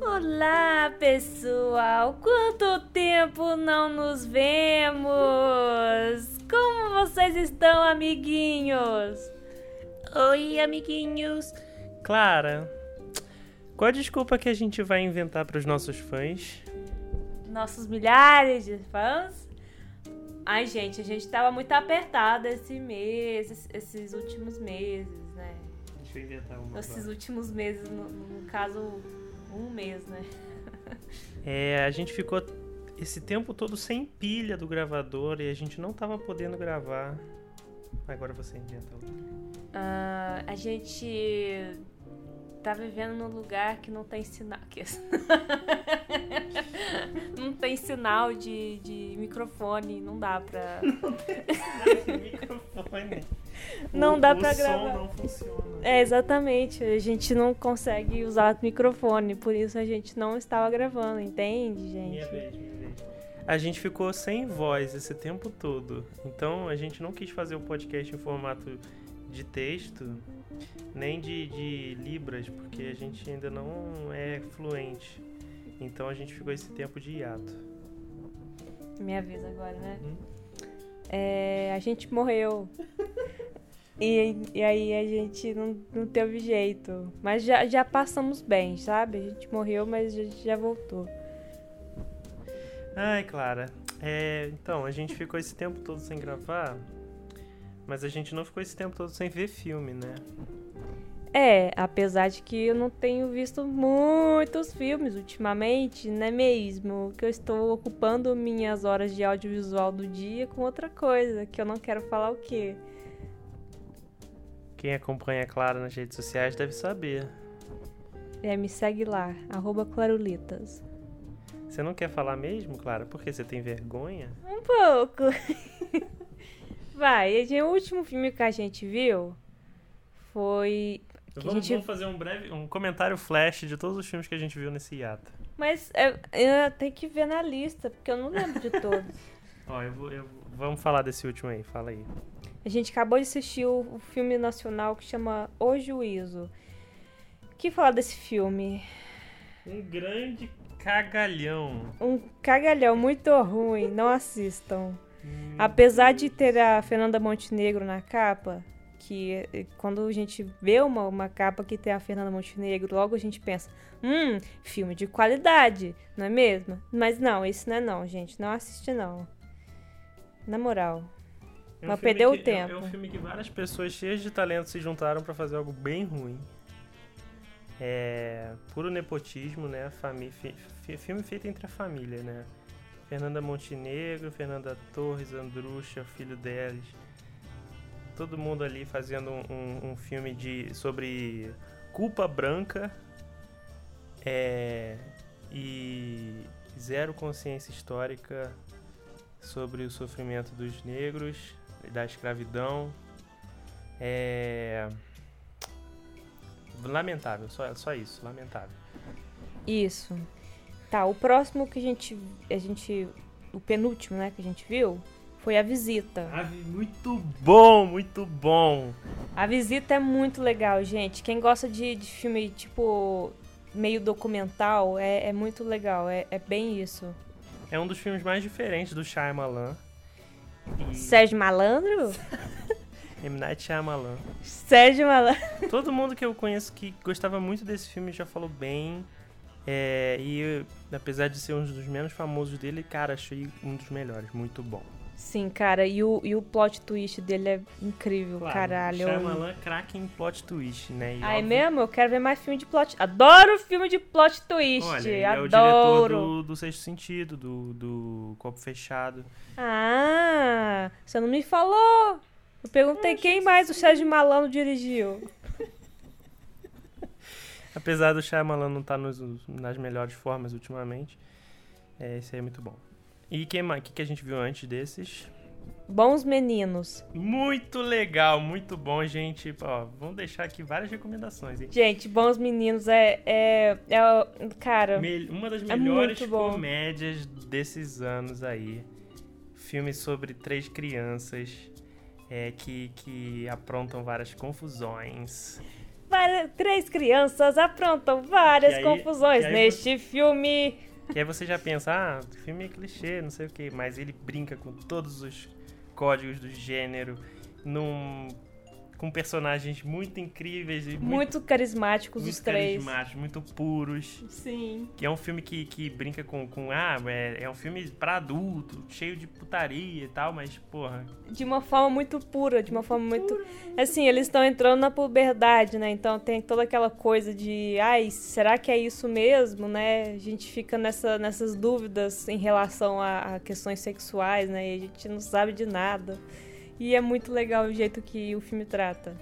Olá, pessoal! Quanto tempo não nos vemos? Como vocês estão, amiguinhos? Oi, amiguinhos. Clara, qual a desculpa que a gente vai inventar para os nossos fãs? Nossos milhares de fãs? Ai, gente, a gente tava muito apertado esse mês, esses últimos meses, Deixa eu inventar uma. Esses agora. últimos meses, no, no caso, um mês, né? É, a gente ficou esse tempo todo sem pilha do gravador e a gente não tava podendo gravar. Agora você inventa. Uh, a gente tá vivendo num lugar que não tem sinal. não tem sinal de, de microfone, não dá pra. Não tem sinal de microfone. Não o, dá pra o gravar. Som não funciona. É, exatamente. A gente não consegue usar o microfone, por isso a gente não estava gravando, entende, gente? Minha vez, minha vez. A gente ficou sem voz esse tempo todo. Então a gente não quis fazer o podcast em formato de texto nem de, de Libras, porque a gente ainda não é fluente. Então a gente ficou esse tempo de hiato. Minha vez agora, né? Uhum. É, a gente morreu. e, e aí a gente não, não teve jeito. Mas já, já passamos bem, sabe? A gente morreu, mas já, já voltou. Ai, Clara. É, então, a gente ficou esse tempo todo sem gravar, mas a gente não ficou esse tempo todo sem ver filme, né? É, apesar de que eu não tenho visto muitos filmes ultimamente, não é mesmo? Que eu estou ocupando minhas horas de audiovisual do dia com outra coisa, que eu não quero falar o quê. Quem acompanha a Clara nas redes sociais deve saber. É, me segue lá, arroba Clarulitas. Você não quer falar mesmo, Clara? Porque você tem vergonha? Um pouco. Vai, o último filme que a gente viu foi Vamos, gente... vamos, fazer um breve um comentário flash de todos os filmes que a gente viu nesse hiato. Mas eu, eu tenho que ver na lista, porque eu não lembro de todos. Ó, eu vou, eu, vamos falar desse último aí, fala aí. A gente acabou de assistir o, o filme nacional que chama O Juízo. O que falar desse filme? Um grande cagalhão. Um cagalhão muito ruim, não assistam. Apesar de ter a Fernanda Montenegro na capa, que eh, quando a gente vê uma, uma capa que tem a Fernanda Montenegro, logo a gente pensa, hum, filme de qualidade, não é mesmo? Mas não, isso não é não, gente. Não assiste não. Na moral. É um não perdeu que, o tempo. É, é, um filme que várias pessoas cheias de talento se juntaram para fazer algo bem ruim. É puro nepotismo, né? Famí filme feito entre a família, né? Fernanda Montenegro, Fernanda Torres, Andrucha, filho deles todo mundo ali fazendo um, um filme de, sobre culpa branca é, e zero consciência histórica sobre o sofrimento dos negros, da escravidão. É lamentável, só, só isso, lamentável. Isso. Tá, o próximo que a gente a gente o penúltimo, né, que a gente viu, foi A Visita. Ah, muito bom, muito bom. A Visita é muito legal, gente. Quem gosta de, de filme, tipo, meio documental, é, é muito legal. É, é bem isso. É um dos filmes mais diferentes do Shyamalan. E... Sérgio Malandro? M. Night Shyamalan. Sérgio Malandro. Todo mundo que eu conheço que gostava muito desse filme já falou bem. É, e apesar de ser um dos menos famosos dele, cara, achei um dos melhores. Muito bom. Sim, cara, e o, e o plot twist dele é incrível, claro, caralho. Shyamalan craque em plot twist, né? E ah, é mesmo? Eu quero ver mais filme de plot... Adoro filme de plot twist, Olha, adoro. é o diretor do, do Sexto Sentido, do, do Copo Fechado. Ah, você não me falou. Eu perguntei quem mais o Sérgio Malandro dirigiu. Apesar do Shyamalan não estar tá nas melhores formas ultimamente, é, esse aí é muito bom. E o que, que, que a gente viu antes desses? Bons Meninos. Muito legal, muito bom, gente. Ó, vamos deixar aqui várias recomendações, hein? Gente, Bons Meninos é. é, é cara. Me, uma das é melhores é comédias desses anos aí. Filme sobre três crianças é, que, que aprontam várias confusões. Várias- três crianças aprontam várias aí- confusões neste filme. Que aí você já pensa, ah, o filme é clichê, não sei o quê, mas ele brinca com todos os códigos do gênero, num, com personagens muito incríveis e muito, Muito carismáticos muito os três. carismáticos, muito puros. Sim. Que é um filme que, que brinca com, com ah, é, é um filme pra adulto, cheio de putaria e tal, mas, porra, De uma forma muito pura, de uma forma muito. Assim, eles estão entrando na puberdade, né? Então tem toda aquela coisa de, ai, será que é isso mesmo, né? A gente fica nessa, nessas dúvidas em relação a, a questões sexuais, né? E a gente não sabe de nada. E é muito legal o jeito que o filme trata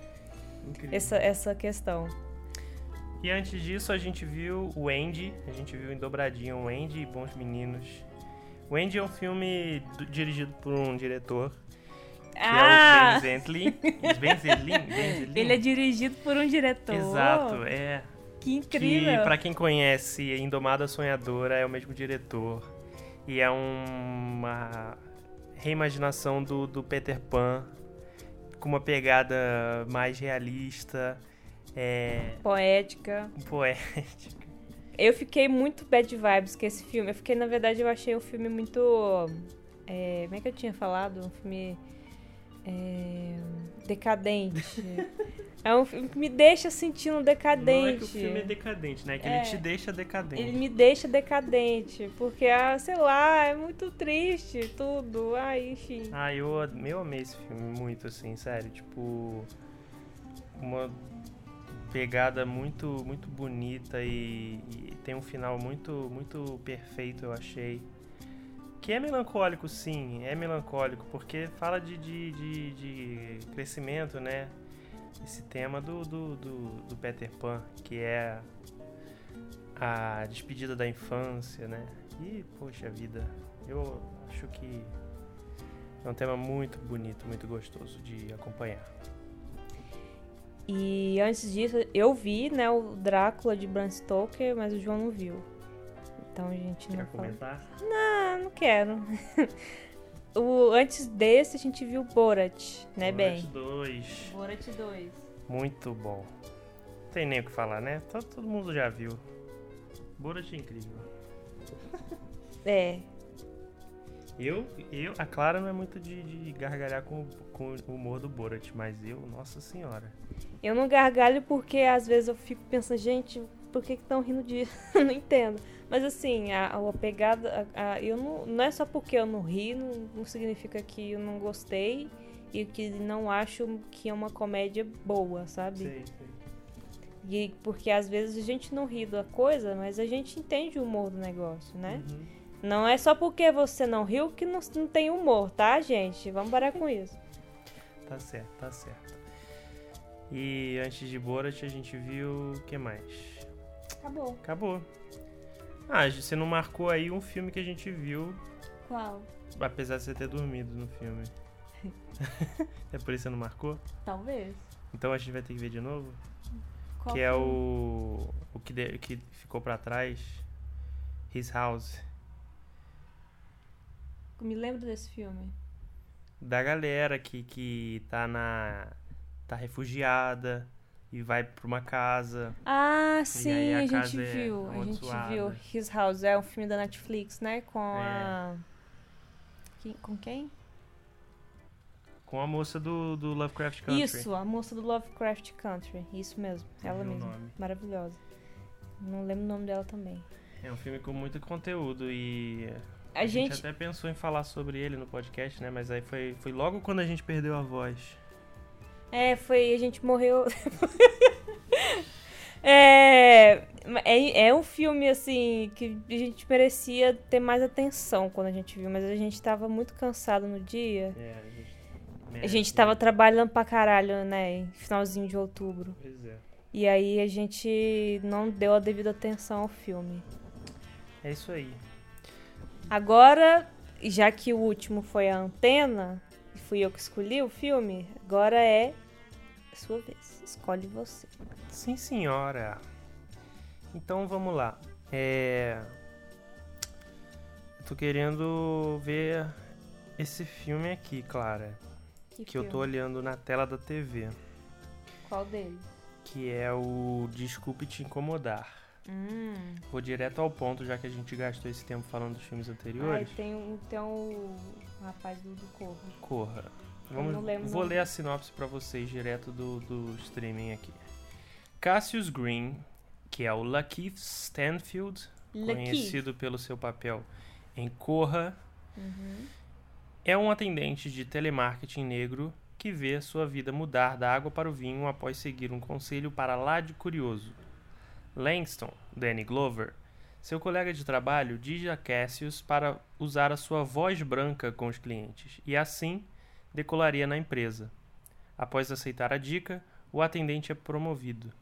incrível. essa, essa questão. E antes disso, a gente viu o Andy, a gente viu em dobradinha o Andy e Bons Meninos. O Andy é um filme do- dirigido por um diretor, que é o Ben Zentley. Ben Zelin? Ben? Ah! ele é dirigido por um diretor. Exato, é. Que Que, incrível. pra quem conhece Indomada Sonhadora, é o mesmo diretor. E é uma reimaginação do, do Peter Pan, com uma pegada mais realista, é, Poética. poética. Eu fiquei muito bad vibes com esse filme. Eu fiquei, na verdade, eu achei um filme muito. é, como é que eu tinha falado? Um filme. é, decadente. é um filme que me deixa sentindo decadente. Não é que o filme é decadente, né? Que É. ele te deixa decadente. Ele me deixa decadente. Porque, ah, sei lá, é muito triste tudo. Ah, enfim. Ah, eu, eu amei esse filme muito, assim, sério. Tipo, uma pegada muito, muito bonita e, e tem um final muito, muito perfeito, eu achei. Que é melancólico, sim, é melancólico, porque fala de, de, de, de crescimento, né? Esse tema do, do, do, do Peter Pan, que é a despedida da infância, né? E, poxa vida, eu acho que é um tema muito bonito, muito gostoso de acompanhar. E antes disso, eu vi, né, o Drácula de Bram Stoker, mas o João não viu. Então a gente não Quer fala. comentar? Ah, não quero. o, antes desse, a gente viu Borat, né, Borat bem? 2. Borat 2. Muito bom. Não tem nem o que falar, né? Todo, todo mundo já viu. Borat é incrível. É. Eu, eu, a Clara não é muito de, de gargalhar com, com o humor do Borat, mas eu, nossa senhora. Eu não gargalho porque às vezes eu fico pensando, gente, por que estão rindo disso? não entendo. Mas assim, a, a pegada. A, a- eu não, não é só porque eu não ri, não, não significa que eu não gostei e que não acho que é uma comédia boa, sabe? Sei, sei. E porque às vezes a gente não ri da coisa, mas a gente entende o humor do negócio, né? Uhum. Não é só porque você não riu que não, não tem humor, tá, gente? Vamos parar com isso. Tá certo, tá certo. E antes de Borat a gente viu o que mais? Acabou. Acabou. Ah, você não marcou aí um filme que a gente viu, Qual? apesar de você ter dormido no filme. é por isso que você não marcou? Talvez. Então a gente vai ter que ver de novo? Qual que é filme? o. O que, de- que ficou pra trás. His House. Me lembro desse filme. Da galera que, que tá na. tá refugiada e vai pra uma casa. Ah, sim, a a, gente é viu. A gente viu. His House é um filme da Netflix, né? Com É. a. Quem- com quem? Com a moça do, do Lovecraft Country. Isso, a moça do Lovecraft Country. Isso mesmo. Ela mesma. nome. Maravilhosa. Não lembro o nome dela também. É um filme com muito conteúdo e. A, A, gente... gente. até pensou em falar sobre ele no podcast, né? Mas aí foi, foi logo quando a gente perdeu a voz. É, foi. A gente morreu. é, é. É um filme, assim, que a gente merecia ter mais atenção quando a gente viu, mas a gente tava muito cansado no dia. É, a gente. A gente tava trabalhando pra caralho, né? Finalzinho de outubro. Pois é. E aí a gente não deu a devida atenção ao filme. É isso aí. Agora, já que o último foi a antena, e fui eu que escolhi o filme, agora é sua vez. Escolhe você. Sim, senhora. Então vamos lá. É. Eu tô querendo ver esse filme aqui, Clara. Que eu tô olhando na tela da TV. Qual deles? que é o Desculpe Te Incomodar. Hum. Vou direto ao ponto, já que a gente gastou esse tempo falando dos filmes anteriores. Ai, tem, um- tem o rapaz do, do Corvo. Corra. Vamos, vou nome. ler a sinopse pra vocês direto do, do streaming aqui. Cassius Green, que é o Lakeith Stanfield, conhecido pelo seu papel em Corra, Uhum. é um atendente de telemarketing negro que vê sua vida mudar da água para o vinho após seguir um conselho para lá de curioso. Langston, Danny Glover, seu colega de trabalho, diz a Cassius para usar a sua voz branca com os clientes e assim decolaria na empresa. Após aceitar a dica, o atendente é promovido,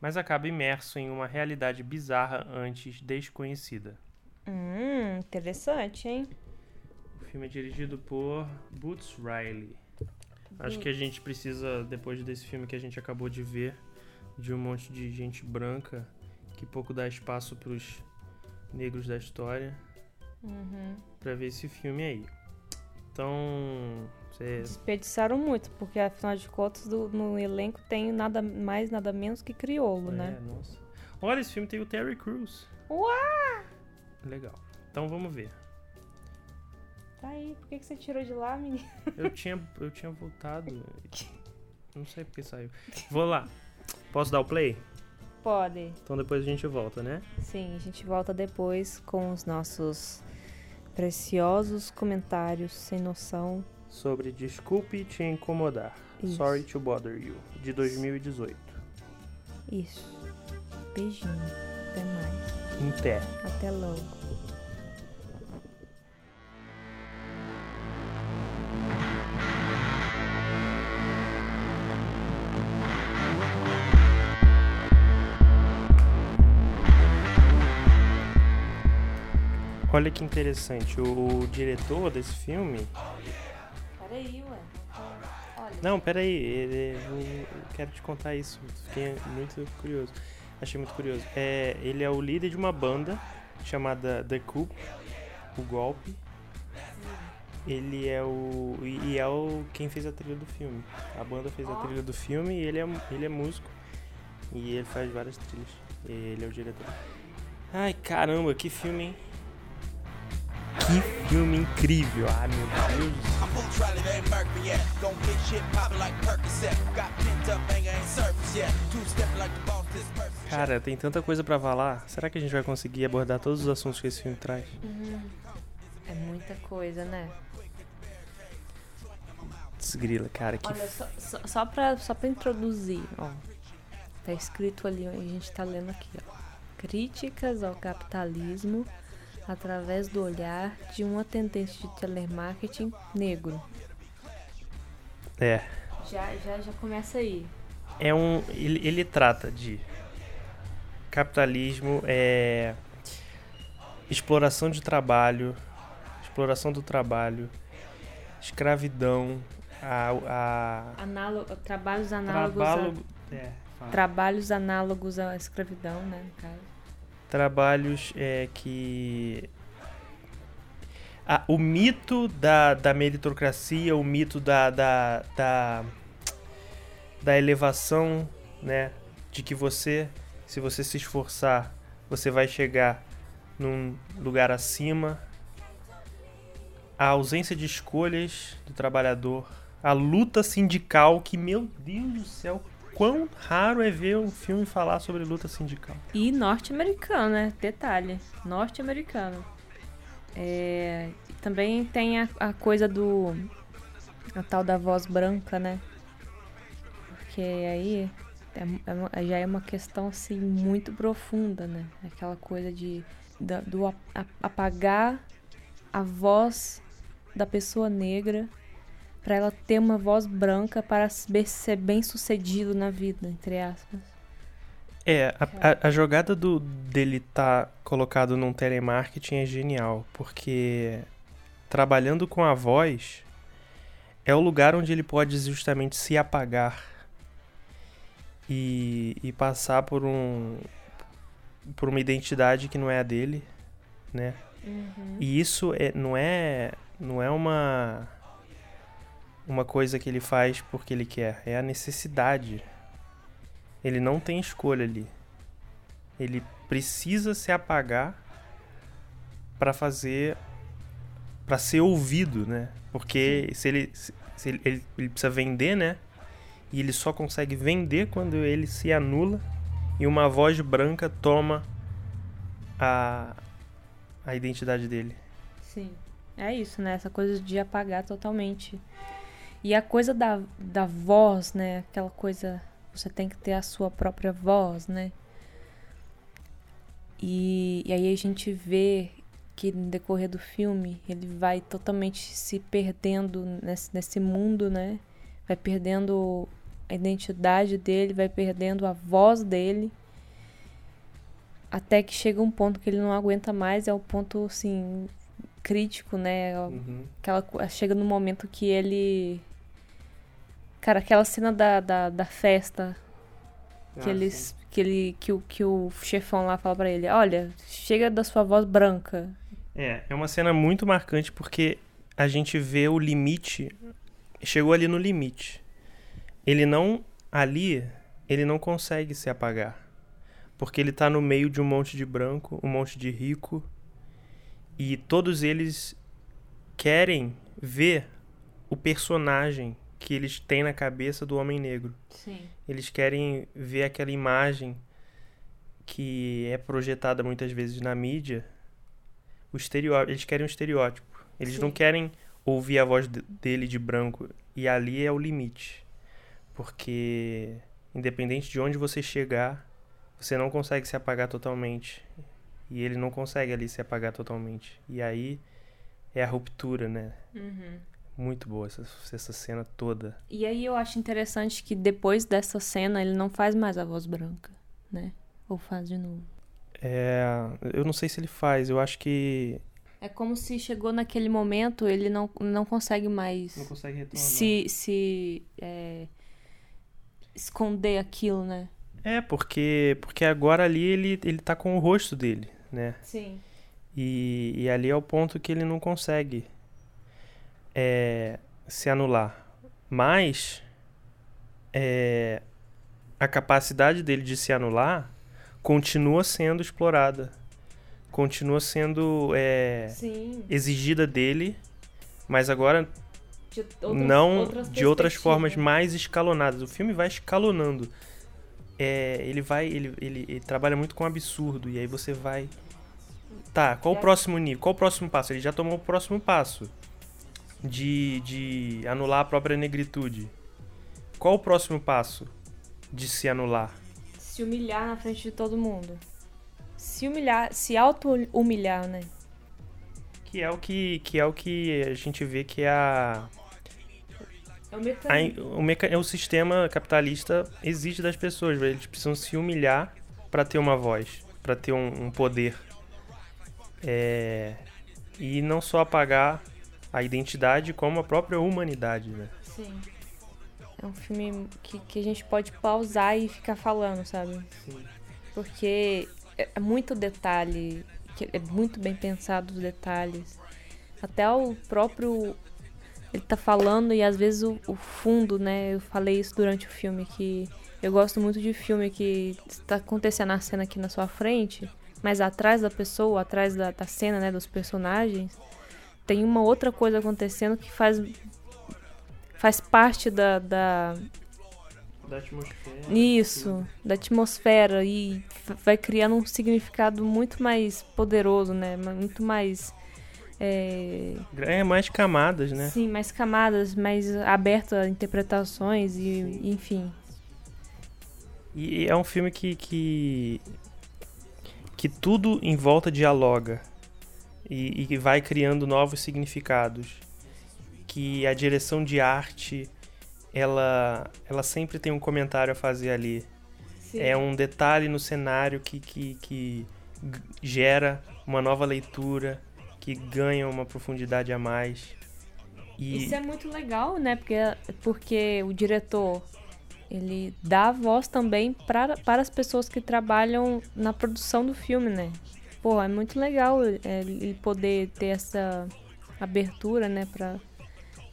mas acaba imerso em uma realidade bizarra antes desconhecida. Hum, interessante, hein? O filme é dirigido por Boots Riley. Acho que a gente precisa, depois desse filme que a gente acabou de ver, de um monte de gente branca que pouco dá espaço pros negros da história, Uhum. pra ver esse filme aí. Então, cê- Desperdiçaram muito, porque afinal de contas do- no elenco tem nada mais, nada menos que crioulo, né? É, nossa. Olha, esse filme tem o Terry Crews. Uau! Legal. Então vamos ver. Tá aí, por que, que você tirou de lá, menino? Eu tinha, eu tinha voltado. Não sei porque saiu. Vou lá. Posso dar o play? Pode. Então depois a gente volta, né? Sim, a gente volta depois com os nossos preciosos comentários sem noção. Sobre Desculpe Te Incomodar. Isso. Sorry to Bother You, de 2018. Isso. Beijinho. Até mais. Em pé. Até logo. Olha que interessante, o, o diretor desse filme. Peraí, ué. Olha. Não, peraí, eu, quero te contar isso. Fiquei muito curioso. Achei muito curioso. É, ele é o líder de uma banda chamada The Coup, o Golpe. Ele é o. E é o quem fez a trilha do filme. A banda fez a trilha do filme e ele é, ele é músico. E ele faz várias trilhas. Ele é o diretor. Ai caramba, que filme, hein? Que filme incrível! Ai meu Deus. Cara, tem tanta coisa pra falar. Será que a gente vai conseguir abordar todos os assuntos que esse filme traz? É muita coisa, né? Desgrila, cara, que Olha, só, só, só, pra, só pra introduzir, ó. Tá escrito ali, a gente tá lendo aqui, ó. Críticas ao capitalismo através do olhar de um atendente de telemarketing negro. é, Já, já, já começa aí. é um ele, ele trata de capitalismo, é exploração de trabalho, exploração do trabalho, escravidão, a, a Análogo, trabalhos análogos trabalho, a, é, trabalhos análogos à escravidão, né, no caso. Trabalhos é, que. Ah, o mito da, da meritocracia, o mito da, da, da, da elevação, né? De que você, se você se esforçar, você vai chegar num lugar acima. A ausência de escolhas do trabalhador. A luta sindical, que, meu Deus do céu, quão raro é ver um filme falar sobre luta sindical. E norte-americano, né? Detalhe, norte-americano. É, também tem a, a coisa do. A tal da voz branca, né? Porque aí é- é já é uma questão assim muito profunda, né? Aquela coisa de da- do apagar a voz da pessoa negra para ela ter uma voz branca para ser bem sucedido na vida, entre aspas. É, a, a- a jogada do, dele tá colocado num telemarketing é genial, porque trabalhando com a voz é o lugar onde ele pode justamente se apagar e, e passar por um por uma identidade que não é a dele, né? E isso é, não é não é uma uma coisa que ele faz porque ele quer, é a necessidade Ele não tem escolha ali. Ele precisa se apagar para fazer para ser ouvido, né? Porque se ele se ele, ele, ele precisa vender, né? E ele só consegue vender quando ele se anula e uma voz branca toma a a identidade dele. Sim. É isso, né? Essa coisa de apagar totalmente. E a coisa da, da voz, né? Aquela coisa. Você tem que ter a sua própria voz, né? E, e aí a gente vê que no decorrer do filme ele vai totalmente se perdendo nesse, nesse mundo, né? Vai perdendo a identidade dele, vai perdendo a voz dele. Até que chega um ponto que ele não aguenta mais, é o ponto, assim, crítico, né? Uhum. Aquela, chega no momento que ele. Cara, aquela cena da, da, da festa. Que Ah, eles. sim. Que, ele, que, o, que o chefão lá fala pra ele: Olha, chega da sua voz branca. É, é uma cena muito marcante porque a gente vê o limite. Chegou ali no limite. Ele não. Ali, ele não consegue se apagar. Porque ele tá no meio de um monte de branco, um monte de rico. E todos eles querem ver o personagem que eles têm na cabeça do Homem Negro. Sim. Eles querem ver aquela imagem que é projetada muitas vezes na mídia. O estereótipo, eles querem um estereótipo. Eles Sim. não querem ouvir a voz de- dele de branco. E ali é o limite. Porque independente de onde você chegar, você não consegue se apagar totalmente. E ele não consegue ali se apagar totalmente. E aí é a ruptura, né? Uhum. Muito boa essa, essa cena toda. E aí eu acho interessante que depois dessa cena ele não faz mais a voz branca, né? Ou faz de novo. É, eu não sei se ele faz, eu acho que É como se chegou naquele momento, ele não, não consegue mais não consegue retornar. se, se é, esconder aquilo, né? É, porque porque agora ali ele ele tá com o rosto dele, né? Sim. E, e ali é o ponto que ele não consegue é, se anular. Mas é, a capacidade dele de se anular continua sendo explorada, continua sendo é, exigida dele, mas agora De não de outras formas mais escalonadas. O filme vai escalonando. É, ele vai, ele, ele, ele trabalha muito com absurdo e aí você vai, tá? Qual o próximo nível? Qual o próximo passo? Ele já tomou o próximo passo de, de anular a própria negritude. Qual o próximo passo de se anular? Se humilhar na frente de todo mundo. Se humilhar, se auto-humilhar, né? Que é o que, que é o que a gente vê que é a, É o a, mecanismo. o, meca, o sistema capitalista exige das pessoas, velho. eles precisam se humilhar para ter uma voz, para ter um, um poder. É, e não só apagar a identidade, como a própria humanidade, né? Sim. É um filme que, que a gente pode pausar e ficar falando, sabe? Porque é, é muito detalhe, é muito bem pensado os detalhes. Até o próprio. Ele tá falando e às vezes o, o fundo, né? Eu falei isso durante o filme, que eu gosto muito de filme que está acontecendo a cena aqui na sua frente, mas atrás da pessoa, atrás da, da cena, né? Dos personagens, tem uma outra coisa acontecendo que faz. Faz parte da, da, Da atmosfera. isso, da atmosfera e vai criando um significado muito mais poderoso, né? Muito mais. É, É mais camadas, né? Sim, mais camadas, mais aberto a interpretações e, enfim. E é um filme que, que, que tudo em volta dialoga e, e vai criando novos significados. Que a direção de arte, ela, ela sempre tem um comentário a fazer ali. É um detalhe no cenário que, que, que gera uma nova leitura, que ganha uma profundidade a mais. E Isso é muito legal, né? Porque, porque o diretor ele dá voz também pra, para as pessoas que trabalham na produção do filme, né? Pô, é muito legal é, ele poder ter essa abertura, né? Pra,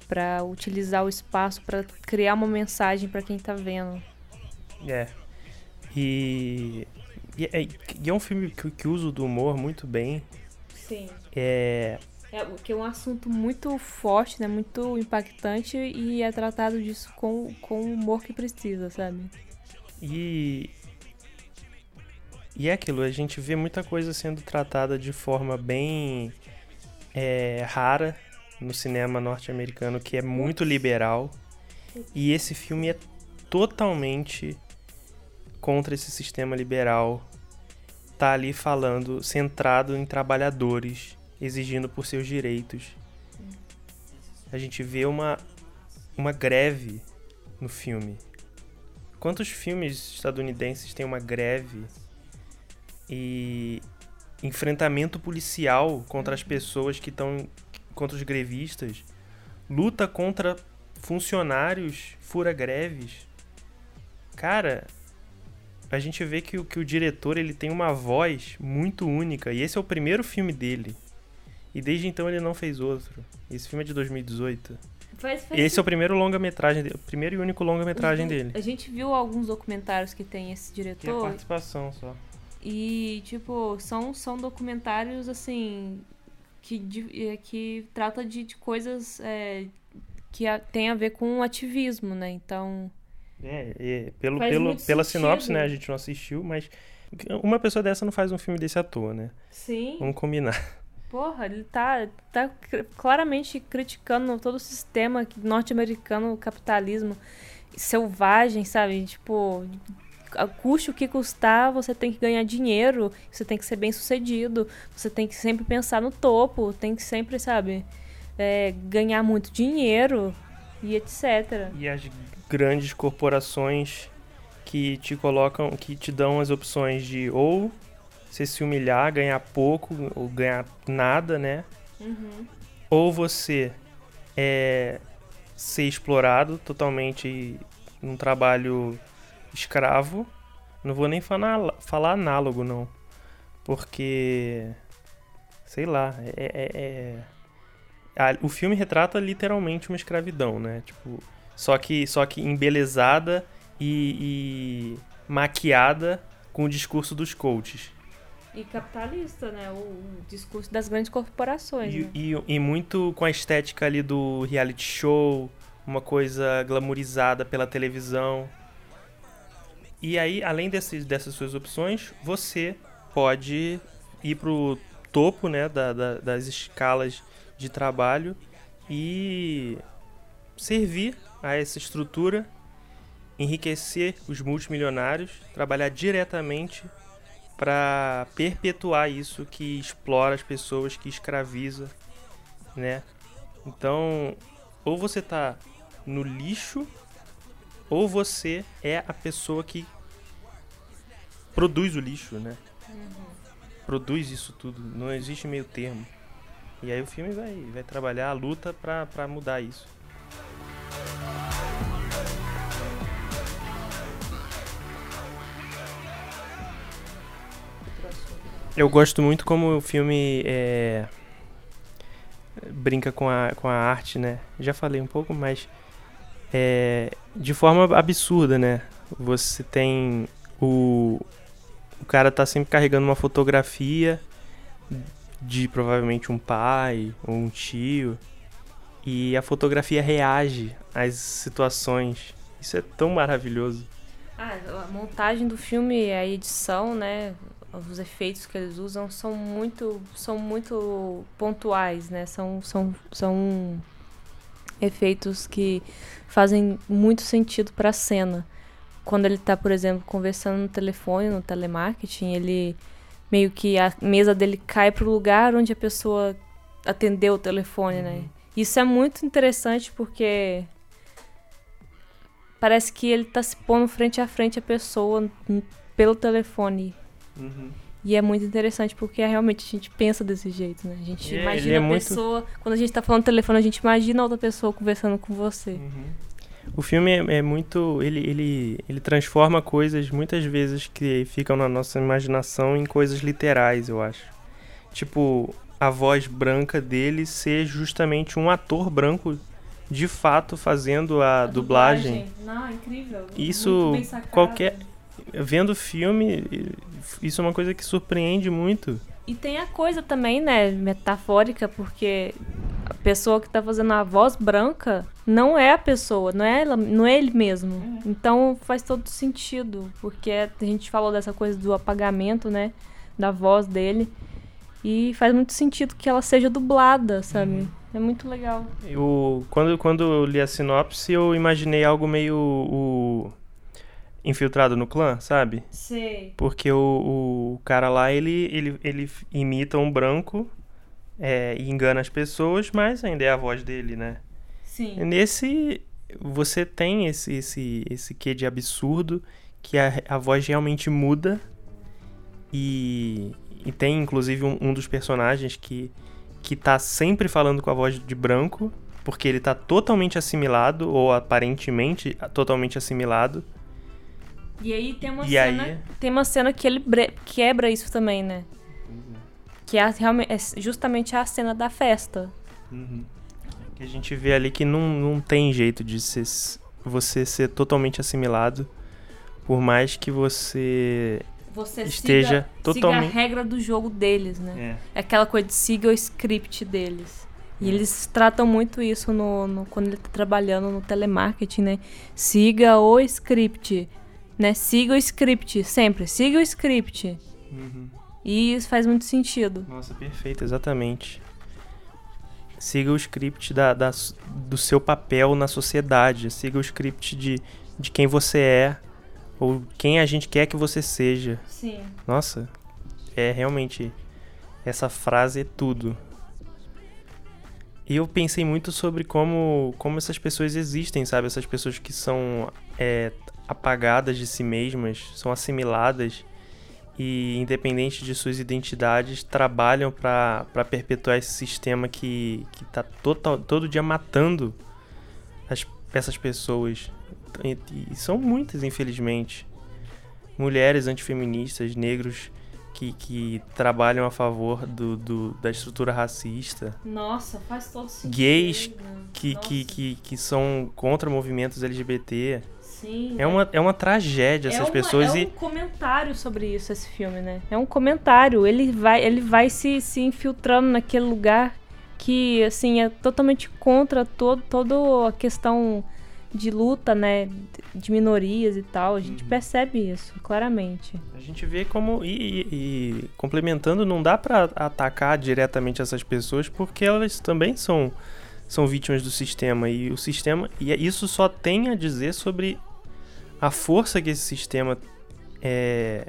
pra utilizar o espaço pra criar uma mensagem pra quem tá vendo. É. E, e, é, e é um filme que, que usa o do humor muito bem. Sim. É, É, que é um assunto muito forte, né? Muito impactante e é tratado disso com, com o humor que precisa, sabe? E. E é aquilo, a gente vê muita coisa sendo tratada de forma bem é, rara no cinema norte-americano, que é muito liberal. E esse filme é totalmente contra esse sistema liberal. Tá ali falando, centrado em trabalhadores, exigindo por seus direitos. A gente vê uma, uma greve no filme. Quantos filmes estadunidenses têm uma greve e enfrentamento policial contra as pessoas que estão contra os grevistas, luta contra funcionários fura-greves. Cara, a gente vê que, o- que o diretor ele tem uma voz muito única e esse é o primeiro filme dele. E desde então ele não fez outro. Esse filme é de 2018. Faz, faz Esse é o primeiro longa-metragem dele, o primeiro e único longa-metragem dele. A gente viu alguns documentários que tem esse Que é a diretor participação só. e, tipo, são, são documentários, assim, que, de- é, que trata de, de coisas é, que a- tem a ver com ativismo, né? Então, É, pelo, Faz pelo, pela sentido. sinopse, né? A gente não assistiu, mas uma pessoa dessa não faz um filme desse à toa, né? sim, Vamos combinar. porra, ele tá, tá claramente criticando todo o sistema norte-americano, o capitalismo selvagem, sabe? Tipo, custe o que custar, você tem que ganhar dinheiro, você tem que ser bem sucedido, você tem que sempre pensar no topo, tem que sempre, sabe, é, ganhar muito dinheiro e etc. E as grandes corporações que te colocam, que te dão as opções de ou você se humilhar, ganhar pouco ou ganhar nada, né? Uhum. Ou você é ser explorado totalmente num trabalho escravo. Não vou nem falar, falar análogo, não. Porque. Sei lá. É, é- é- a- o filme retrata literalmente uma escravidão, né? Tipo, só que, só que embelezada e, e maquiada com o discurso dos coaches. E capitalista, né? O, o discurso das grandes corporações. E, né? e, e muito com a estética ali do reality show, uma coisa glamourizada pela televisão. E aí, além desses, dessas suas opções, você pode ir pro topo né, da- da- das escalas de trabalho e servir a essa estrutura, enriquecer os multimilionários, trabalhar diretamente para perpetuar isso que explora as pessoas, que escraviza, né? Então, ou você tá no lixo, ou você é a pessoa que produz o lixo, né? Produz isso tudo, não existe meio termo. E aí o filme vai, vai trabalhar a luta pra mudar isso. Eu gosto muito como o filme é, brinca com a, com a arte, né? Já falei um pouco, mas é, de forma absurda, né? Você tem o, o cara tá sempre carregando uma fotografia de provavelmente um pai ou um tio e a fotografia reage às situações. Isso é tão maravilhoso. Ah, a montagem do filme, a edição, né? Os efeitos que eles usam são muito, são muito pontuais, né? São, são, são efeitos que fazem muito sentido para a cena. Quando ele tá, por exemplo, conversando no telefone, no telemarketing, ele meio que a mesa dele cai pro lugar onde a pessoa atendeu o telefone, né? Isso é muito interessante porque parece que ele tá se pondo frente a frente a pessoa pelo telefone. E é muito interessante porque realmente a gente pensa desse jeito, né? A gente É, imagina é a muito- pessoa. Quando a gente tá falando no telefone, a gente imagina outra pessoa conversando com você. O filme é, é muito. Ele, ele, ele transforma coisas muitas vezes que ficam na nossa imaginação em coisas literais, eu acho. Tipo, a voz branca dele ser justamente um ator branco de fato fazendo a, dublagem. Não, incrível. Isso, qualquer- vendo o filme, isso é uma coisa que surpreende muito. E tem a coisa também, né, metafórica, porque a pessoa que tá fazendo a voz branca não é a pessoa, não é, ela, não é ele mesmo. Então faz todo sentido, porque a gente falou dessa coisa do apagamento, né, da voz dele. E faz muito sentido que ela seja dublada, sabe? É muito legal. Eu, quando, quando eu li a sinopse, eu imaginei algo meio o infiltrado no clã, sabe? Sei. Porque o, o cara lá, ele, ele, ele imita um branco é, e engana as pessoas, mas ainda é a voz dele, né? Sim. Nesse, você tem esse, esse, esse quê de absurdo, que a, a voz realmente muda. E, e tem, inclusive, um, um dos personagens que, que tá sempre falando com a voz de branco, porque ele tá totalmente assimilado, ou aparentemente totalmente assimilado. E aí tem uma E cena, aí? tem uma cena que ele quebra isso também, né? Que é, é justamente a cena da festa. Que a gente vê ali que não, não tem jeito de ser, você ser totalmente assimilado, por mais que você Você Esteja siga, totalmente- siga a regra do jogo deles, né? É. É aquela coisa de siga o script deles. E eles tratam muito isso no, no- quando ele tá trabalhando no telemarketing, né? Siga o script, né? Siga o script, sempre. Siga o script. E isso faz muito sentido. Nossa, perfeito, exatamente. Siga o script da, da- do seu papel na sociedade. Siga o script de, de quem você é. Ou quem a gente quer que você seja. Sim. Nossa, é realmente. Essa frase é tudo. E eu pensei muito sobre como, como essas pessoas existem, sabe? Essas pessoas que são é, apagadas de si mesmas, são assimiladas e, independente de suas identidades, trabalham para perpetuar esse sistema que, que tá total, todo dia matando as, essas pessoas. E, e são muitas, infelizmente. Mulheres antifeministas, negros que, que trabalham a favor do, do- da estrutura racista. Nossa, faz todo sentido. Gays que, que, que, que são contra movimentos LGBT. Sim. É uma, é uma tragédia essas uma- pessoas é e um comentário sobre isso, esse filme, né? É um comentário. Ele vai, ele vai se, se infiltrando naquele lugar que, assim, é totalmente contra todo, toda a questão de luta, né? De minorias e tal. A Uhum. gente percebe isso, claramente. a gente vê como. E, e- e complementando, não dá pra atacar diretamente essas pessoas porque elas também são, são vítimas do sistema. E o sistema. E é, isso só tem a dizer sobre a força que esse sistema é,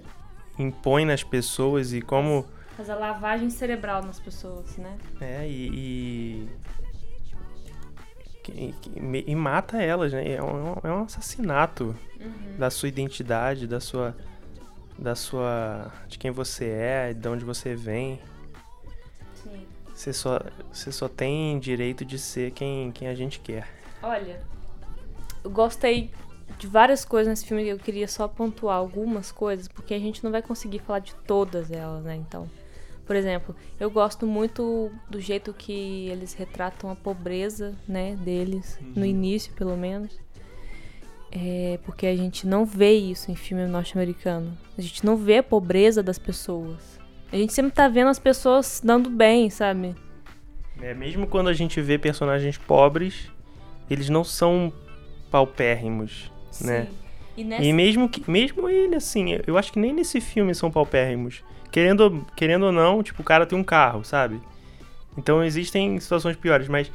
impõe nas pessoas e como. Faz a lavagem cerebral nas pessoas, né? É, e. e... me- e mata elas, né? É um, é um assassinato da sua identidade, da sua. da sua. de quem você é, de onde você vem. Sim. Você só, você só tem direito de ser quem, quem a gente quer. Olha, eu gostei de várias coisas nesse filme. Eu queria só pontuar algumas coisas, porque a gente não vai conseguir falar de todas elas, né? Então, por exemplo, eu gosto muito do jeito que eles retratam a pobreza, né, deles, no início, pelo menos. É, porque a gente não vê isso em filme norte-americano. A gente não vê a pobreza das pessoas. A gente sempre tá vendo as pessoas dando bem, sabe? É, mesmo quando a gente vê personagens pobres, eles não são paupérrimos, né? E nessa E mesmo que, mesmo ele, assim, eu acho que nem nesse filme são paupérrimos. Querendo, querendo ou não, tipo, o cara tem um carro, sabe? Então existem situações piores, mas.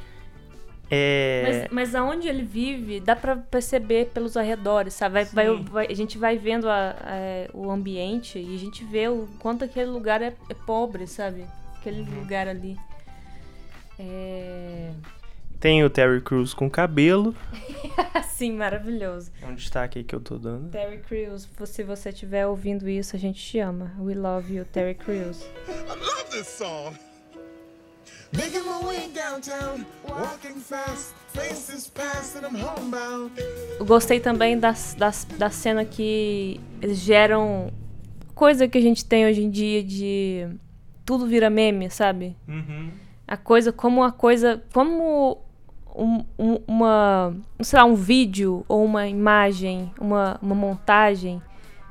É. Mas, mas aonde ele vive, dá pra perceber pelos arredores, sabe? Vai, vai- vai- a gente vai vendo a- a- o ambiente e a gente vê o quanto aquele lugar é, é pobre, sabe? Aquele Uhum. lugar ali. É. Tem o Terry Crews com cabelo. Assim, maravilhoso. É um destaque aí que eu tô dando. Terry Crews, se você estiver ouvindo isso, a gente te ama. We love you, Terry Crews. I love this song. Making my way downtown, walking fast, faces past, and I'm homebound. Eu gostei também das, das, da cena que eles geram coisa que a gente tem hoje em dia de tudo vira meme, sabe? Uhum. A coisa, como a coisa, como um- um- uma, sei lá, um vídeo ou uma imagem, uma, uma montagem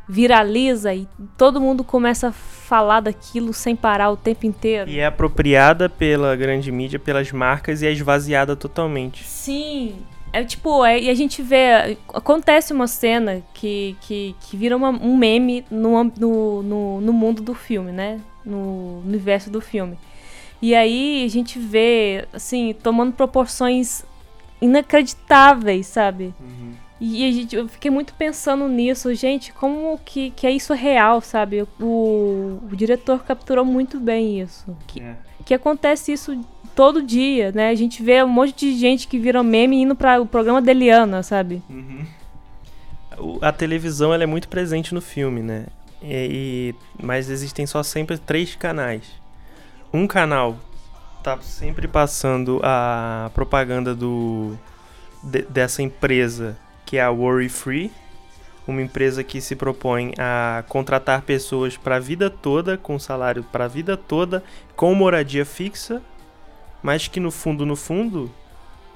viraliza e todo mundo começa a falar daquilo sem parar o tempo inteiro. E é apropriada pela grande mídia, pelas marcas e é esvaziada totalmente. Sim. É tipo, é, e a gente vê. Acontece uma cena que, que, que vira uma- um meme no, no, no, no mundo do filme, né? No universo do filme. E aí a gente vê, assim, tomando proporções inacreditáveis, sabe? E a gente, eu fiquei muito pensando nisso, gente, como que, que é isso real, sabe? O, o diretor capturou muito bem isso. Que, É. que acontece isso todo dia, né? A gente vê um monte de gente que vira meme indo para o programa da Eliana, sabe? O- A televisão ela é muito presente no filme, né? E, e- mas existem só sempre três canais. Um canal tá sempre passando a propaganda do de- dessa empresa que é a Worry Free, uma empresa que se propõe a contratar pessoas para a vida toda, com salário para a vida toda, com moradia fixa, mas que no fundo, no fundo,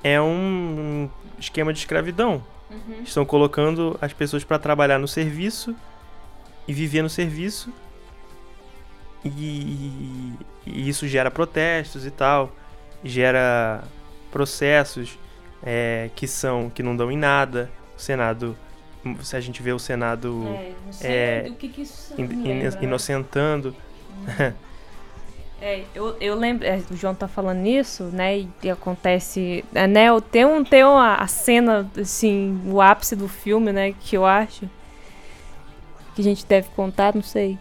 é um esquema de escravidão. Estão colocando as pessoas para trabalhar no serviço e viver no serviço. E, e isso gera protestos e tal, gera processos é, que são que não dão em nada. O Senado, se a gente vê o Senado não É, o que, que isso in- né? inocentando. É, eu, eu lembro, é, o João tá falando nisso, né? E, e acontece, é, né? Tem, um, tem uma, a cena, assim, o ápice do filme, né? Que eu acho que a gente deve contar, não sei.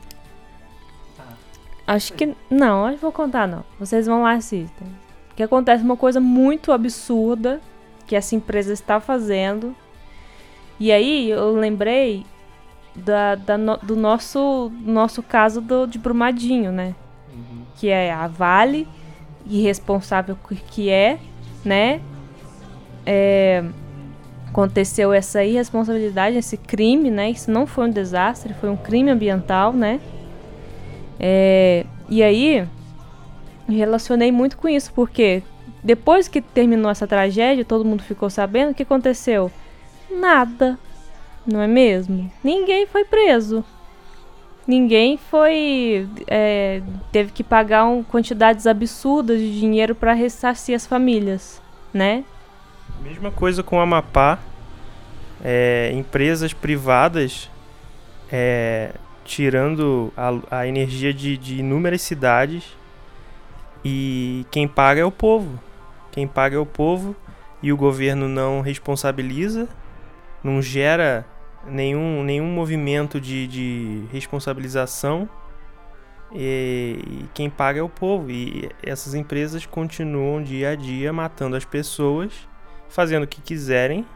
Acho que não, acho que vou contar não. Vocês vão lá e assistem. Que acontece uma coisa muito absurda que essa empresa está fazendo. E aí eu lembrei da, da no- do nosso nosso caso do, de Brumadinho, né? que é a Vale, irresponsável que- que é, né? É, aconteceu essa irresponsabilidade, esse crime, né? Isso não foi um desastre, foi um crime ambiental, né? É, e aí, relacionei muito com isso, porque depois que terminou essa tragédia, todo mundo ficou sabendo, o que aconteceu? Nada, não é mesmo? Ninguém foi preso. Ninguém foi. é, teve que pagar um, quantidades absurdas de dinheiro para ressarcir as famílias, né? Mesma coisa com o Amapá. É, empresas privadas é, tirando a, a energia de, de inúmeras cidades e quem paga é o povo. Quem paga é o povo e o governo não responsabiliza, não gera nenhum, nenhum movimento de, de responsabilização. E, e quem paga é o povo. E essas empresas continuam dia a dia matando as pessoas, fazendo o que quiserem.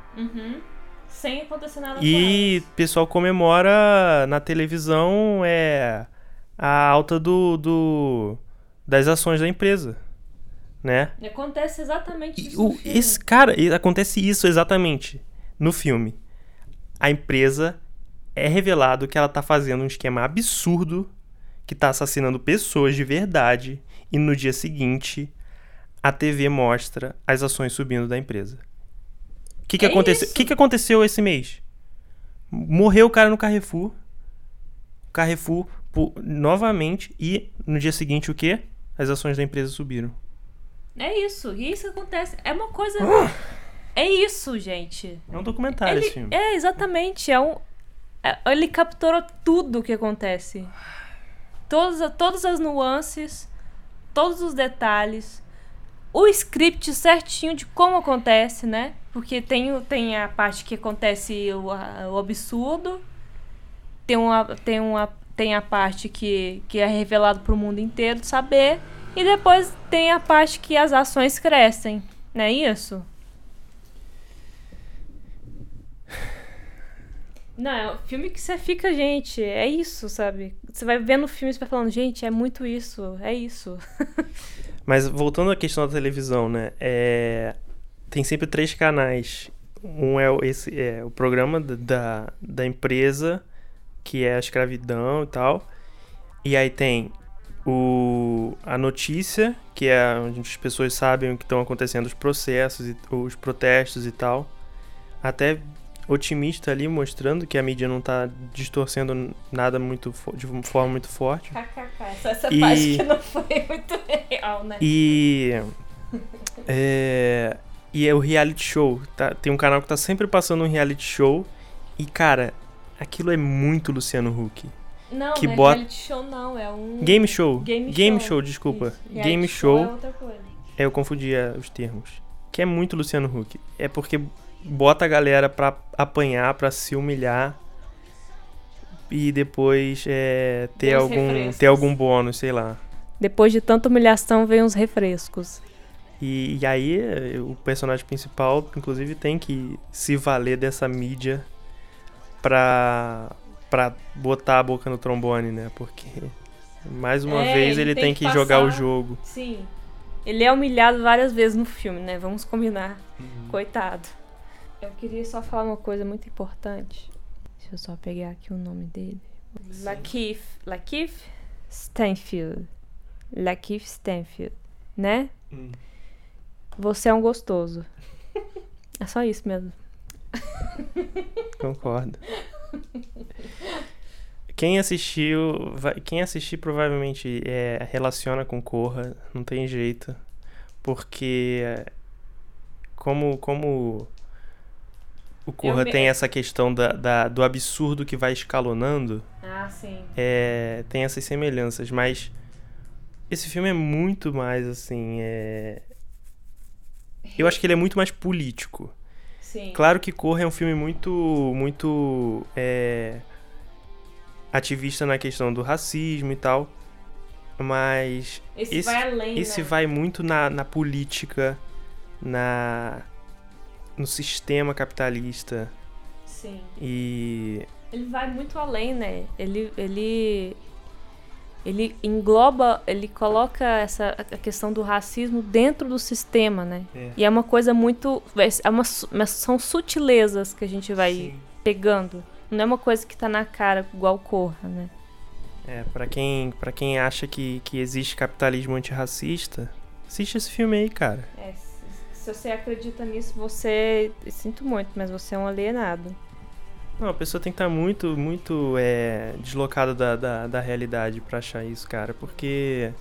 Sem acontecer nada E o pessoal comemora na televisão é a alta do, do das ações da empresa, né? E acontece exatamente isso. o, esse cara, acontece isso exatamente no filme. A empresa é revelado que ela tá fazendo um esquema absurdo, que tá assassinando pessoas de verdade, e no dia seguinte a TV mostra as ações subindo da empresa. O que, que É aconteceu? que, que aconteceu esse mês? Morreu o cara no Carrefour. Carrefour pu- novamente e no dia seguinte o quê? As ações da empresa subiram. É isso, e isso acontece. É uma coisa. É isso, gente. É um documentário Ele- esse filme. É, exatamente. É um, é- ele capturou tudo o que acontece. Todas, todas as nuances, todos os detalhes. O script certinho de como acontece, né? Porque tem, o- tem a parte que acontece o, a- o absurdo. Tem, uma, tem, uma, tem a parte que, que é revelado pro mundo inteiro saber. E depois tem a parte que as ações crescem. Não é isso? Não, é um filme que você fica, gente, é isso, sabe? Você vai vendo o filme e vai falando, gente, é muito isso, é isso. Mas voltando à questão da televisão, né? É, tem sempre três canais. Um é o, esse, é o programa da- da, empresa, que é a escravidão e tal. E aí tem o, a notícia, que é onde as pessoas sabem o que estão acontecendo, os processos, e, os protestos e tal. Até otimista ali, mostrando que a mídia não tá distorcendo nada muito de uma forma muito forte. KKK. Só essa E- parte que não foi muito real, né? E. É, e é o reality show. Tá? Tem um canal que tá sempre passando um reality show. E, cara, aquilo é muito Luciano Huck. Não, que não é bota- reality show não, é um... Game show. Game show. desculpa. Isso. Reality Game é show. outra coisa. É, eu confundia os termos. Que é muito Luciano Huck. É porque bota a galera pra apanhar, pra se humilhar. E depois é, ter, algum, ter algum bônus, sei lá. Depois de tanta humilhação, vem uns refrescos. E, e aí, eh, o personagem principal, inclusive, tem que se valer dessa mídia pra, pra botar a boca no trombone, né? Porque, mais uma É, vez, ele ele tem tem que que jogar o passar- jogo. Sim. Ele é humilhado várias vezes no filme, né? Vamos combinar. Uhum. Coitado. Eu queria só falar uma coisa muito importante. Deixa eu só pegar aqui o nome dele. Lakeith. Lakeith Stanfield. Lakeith Stanfield. Né? Hum. Você é um gostoso. É só isso mesmo. Concordo. Quem assistiu, vai- quem assistir provavelmente é, relaciona com Corra, não tem jeito, porque é, como como o Corra me- tem essa questão da, da- do absurdo que vai escalonando, Ah, sim. é, tem essas semelhanças, mas esse filme é muito mais assim, é, eu acho que ele é muito mais político. Sim. Claro que Corra é um filme muito, muito é, ativista na questão do racismo e tal, mas Esse, esse- vai além, esse né? vai muito na, na política, na no sistema capitalista Sim. e Ele vai muito além, né? Ele, ele, ele engloba, ele coloca essa a questão do racismo dentro do sistema, né? É. E é uma coisa muito, é uma, são sutilezas que a gente vai pegando. Não é uma coisa que tá na cara igual Corra, né? é para quem para quem acha que, que existe capitalismo antirracista, assiste esse filme aí, cara. É, se, se você acredita nisso, você, sinto muito, mas você é um alienado. Não, a pessoa tem que estar muito, muito é, deslocada da, da, da realidade pra achar isso, cara, porque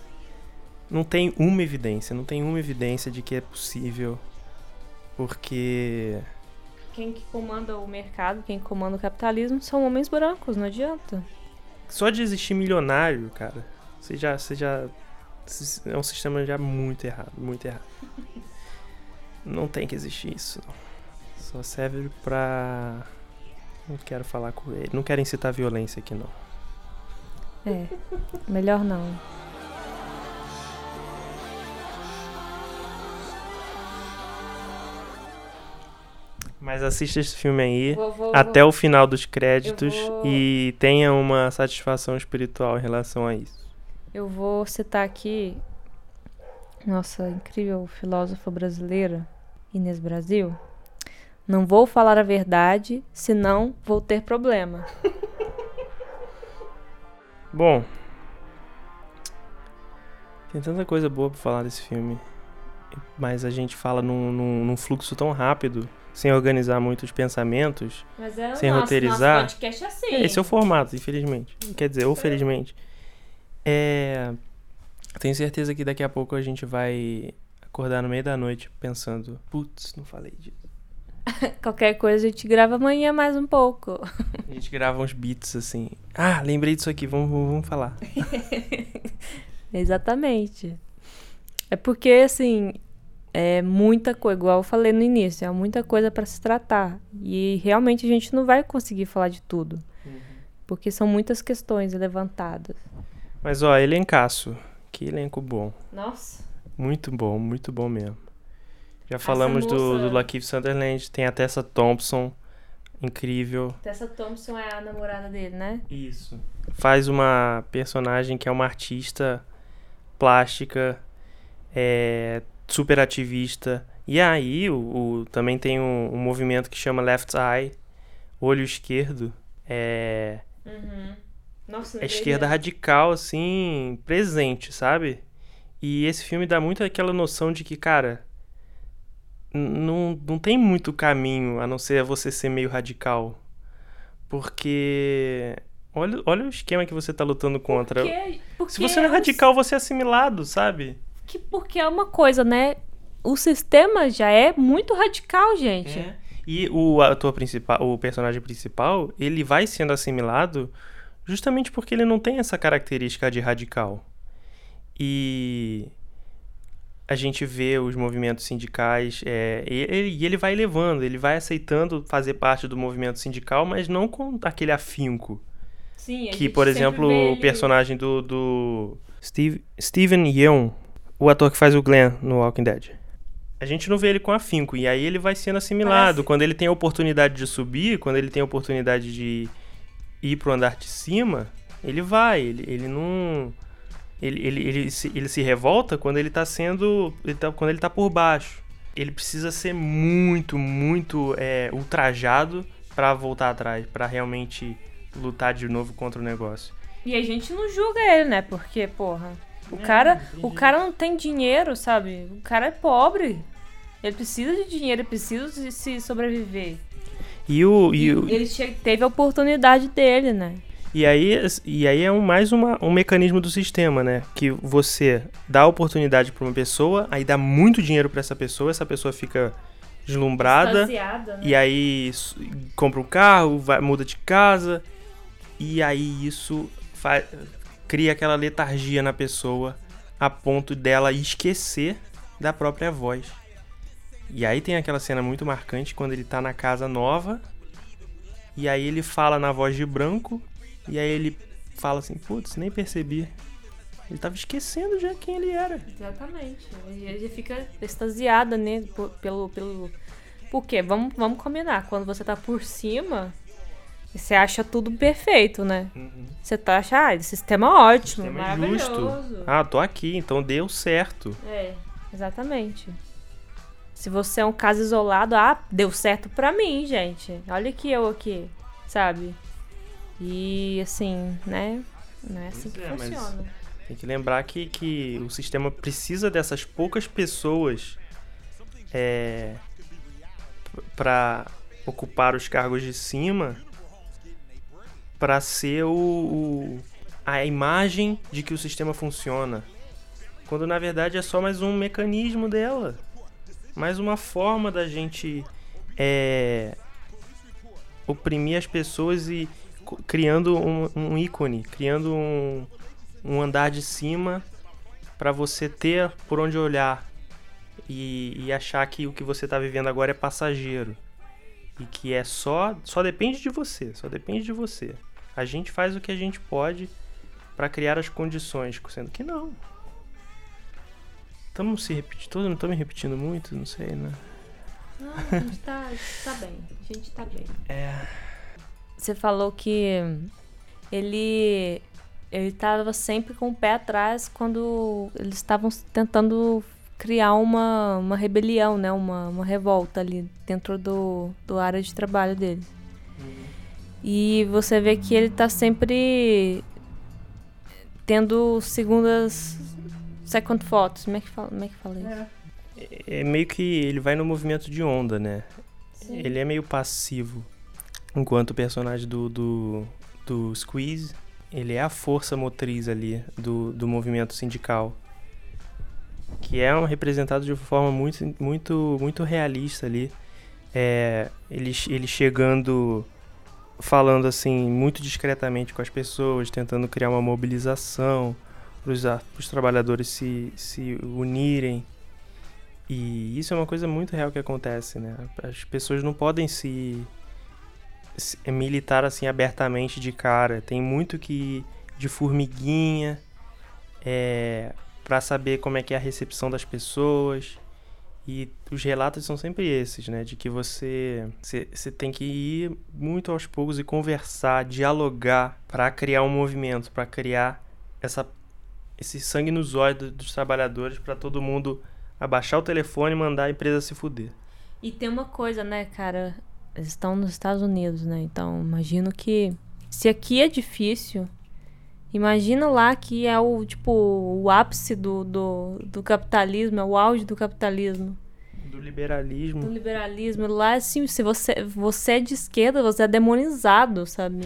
não tem uma evidência, não tem uma evidência de que é possível, porque Quem que comanda o mercado, quem comanda o capitalismo são homens brancos, não adianta. só de existir milionário, cara, você já, você já é um sistema já muito errado, muito errado. Não tem que existir isso, não. Só serve pra não quero falar com ele, não quero incitar violência aqui não. É, melhor não. Mas assista esse filme aí. Vou- vou- até o final dos créditos vou- e tenha uma satisfação espiritual em relação a isso. Eu vou citar aqui nossa incrível filósofa brasileira, Inês Brasil. Não vou falar a verdade, senão vou ter problema. Bom, tem tanta coisa boa pra falar desse filme, mas a gente fala num, num- num fluxo tão rápido, sem organizar muitos pensamentos. Mas é Sem roteirizar, podcast é assim. Esse é o formato, infelizmente. Quer dizer, ou felizmente. É, tenho certeza que daqui a pouco a gente vai acordar no meio da noite pensando, putz, não falei disso. Qualquer coisa a gente grava amanhã mais um pouco. A gente grava uns beats assim. Ah, lembrei disso aqui, vamos, vamos falar. Exatamente. É porque, assim, é muita coisa, igual eu falei no início, é muita coisa para se tratar. E realmente a gente não vai conseguir falar de tudo. Porque são muitas questões levantadas. Mas ó, elencaço. Que elenco bom. Nossa. Muito bom, muito bom mesmo. Já falamos do, moça- do Lakeith Sunderland, tem a Tessa Thompson, incrível. Tessa Thompson é a namorada dele, né? Isso. Faz uma personagem que é uma artista plástica, é, super ativista. E aí, o, o- também tem um, um movimento que chama Left Eye, olho esquerdo. É, Uhum. Nossa, é esquerda radical, assim, presente, sabe? E esse filme dá muito aquela noção de que, cara, não, não tem muito caminho a não ser você ser meio radical. Porque. Olha, olha o esquema que você tá lutando contra. Porque, porque Se você não é radical, você é assimilado, sabe? Que porque é uma coisa, né? O sistema já é muito radical, gente. É. E o ator principal, o personagem principal, ele vai sendo assimilado justamente porque ele não tem essa característica de radical. E a gente vê os movimentos sindicais, é, e, ele, ele vai levando, ele vai aceitando fazer parte do movimento sindical, mas não com aquele afinco. Sim, Que, por exemplo, o personagem do, do Steve, Steven Yeun, o ator que faz o Glenn no Walking Dead. A gente não vê ele com afinco, e aí ele vai sendo assimilado. Parece- Quando ele tem a oportunidade de subir, quando ele tem a oportunidade de ir pro andar de cima, ele vai, ele, ele não... Ele, ele, ele, se, ele se revolta quando ele tá sendo... Ele tá, quando ele tá por baixo. Ele precisa ser muito, muito é, ultrajado pra voltar atrás, pra realmente lutar de novo contra o negócio. E a gente não julga ele, né? Porque, porra, o cara, o cara não tem dinheiro, sabe? O cara é pobre. Ele precisa de dinheiro, ele precisa de se sobreviver. E, o, e, o- Ele teve a oportunidade dele, né? E aí, e aí é um, mais uma, um mecanismo do sistema, né? Que você dá oportunidade pra uma pessoa, aí dá muito dinheiro pra essa pessoa, essa pessoa fica deslumbrada, né? e aí compra um carro, vai, muda de casa, e aí isso fa- cria aquela letargia na pessoa a ponto dela esquecer da própria voz. E aí tem aquela cena muito marcante quando ele tá na casa nova, e aí ele fala na voz de branco, e aí ele fala assim, putz, nem percebi. Ele tava esquecendo já quem ele era. Exatamente. Ele já fica extasiada, né? por- Pelo. pelo... Por quê? Vamos, vamos combinar. Quando você tá por cima, você acha tudo perfeito, né? Você tá achando, ah, esse sistema é ótimo, Sistema é justo. maravilhoso. Ah, tô aqui, então deu certo. É, exatamente. Se você é um caso isolado, ah, deu certo pra mim, gente. Olha aqui eu aqui, sabe? E assim, né? Não é assim Pois que é, mas- funciona. Tem que lembrar que, que o sistema precisa dessas poucas pessoas é, para ocupar os cargos de cima para ser o, o- a imagem de que o sistema funciona. Quando na verdade é só mais um mecanismo dela. Mais uma forma da gente é, oprimir as pessoas e criando um, um ícone, criando um, um andar de cima para você ter por onde olhar e, e achar que o que você tá vivendo agora é passageiro e que é só só depende de você, só depende de você. A gente faz o que a gente pode para criar as condições, sendo que não. Estamos se repetindo, não estou me repetindo muito, não sei, né? Não, a gente tá, tá bem. A gente tá bem. É, Você falou que ele ele tava sempre com o pé atrás quando eles estavam tentando criar uma, uma rebelião, né? Uma, uma revolta ali dentro do, do área de trabalho dele. E você vê que ele tá sempre tendo segundas second thoughts. Como é que fala, como é que fala isso? é meio que ele vai no movimento de onda, né? Ele é meio passivo. Enquanto o personagem do, do, do Squeeze, ele é a força motriz ali do, do movimento sindical. Que é um, representado de uma forma muito, muito, muito realista ali. É, ele, ele chegando, falando assim, muito discretamente com as pessoas, tentando criar uma mobilização para os trabalhadores se, se unirem. E isso é uma coisa muito real que acontece, né? As pessoas não podem se, se militar assim abertamente de cara. Tem muito que de formiguinha é, para saber como é que é a recepção das pessoas. E os relatos são sempre esses, né? De que você, você, tem que ir muito aos poucos e conversar, dialogar para criar um movimento, para criar essa, esse sangue nos olhos do- dos trabalhadores, para todo mundo abaixar o telefone e mandar a empresa se fuder. E tem uma coisa, né, cara? Eles estão nos Estados Unidos, né? Então, imagino que se aqui é difícil, imagina lá que é o, tipo, o ápice do, do, do capitalismo, é o auge do capitalismo. Do liberalismo. do liberalismo. Lá, assim, se você, você é de esquerda, você é demonizado, sabe?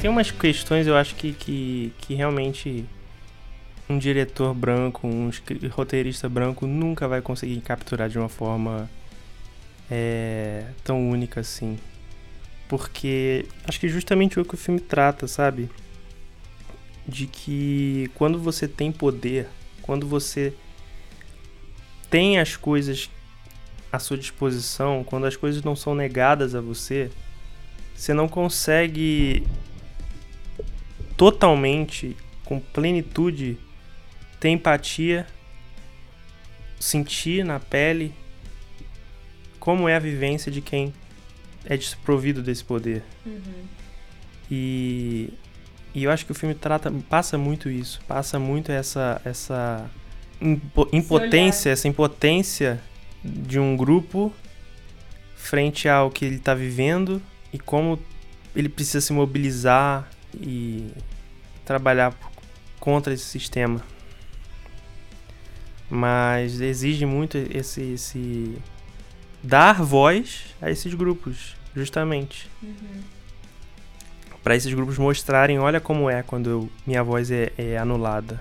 Tem, umas questões, eu acho que, que, que realmente um diretor branco, um roteirista branco nunca vai conseguir capturar de uma forma é, tão única assim. Porque acho que justamente o que o filme trata, sabe? De que quando você tem poder, quando você tem as coisas à sua disposição, quando as coisas não são negadas a você, você não consegue totalmente, com plenitude, ter empatia, sentir na pele como é a vivência de quem é desprovido desse poder. E, e eu acho que o filme trata, passa muito isso, passa muito essa essa impo- impotência, essa impotência de um grupo frente ao que ele está vivendo e como ele precisa se mobilizar e trabalhar contra esse sistema. Mas exige muito esse, esse dar voz a esses grupos, justamente. Para esses grupos mostrarem, olha como é quando eu- minha voz é, é anulada.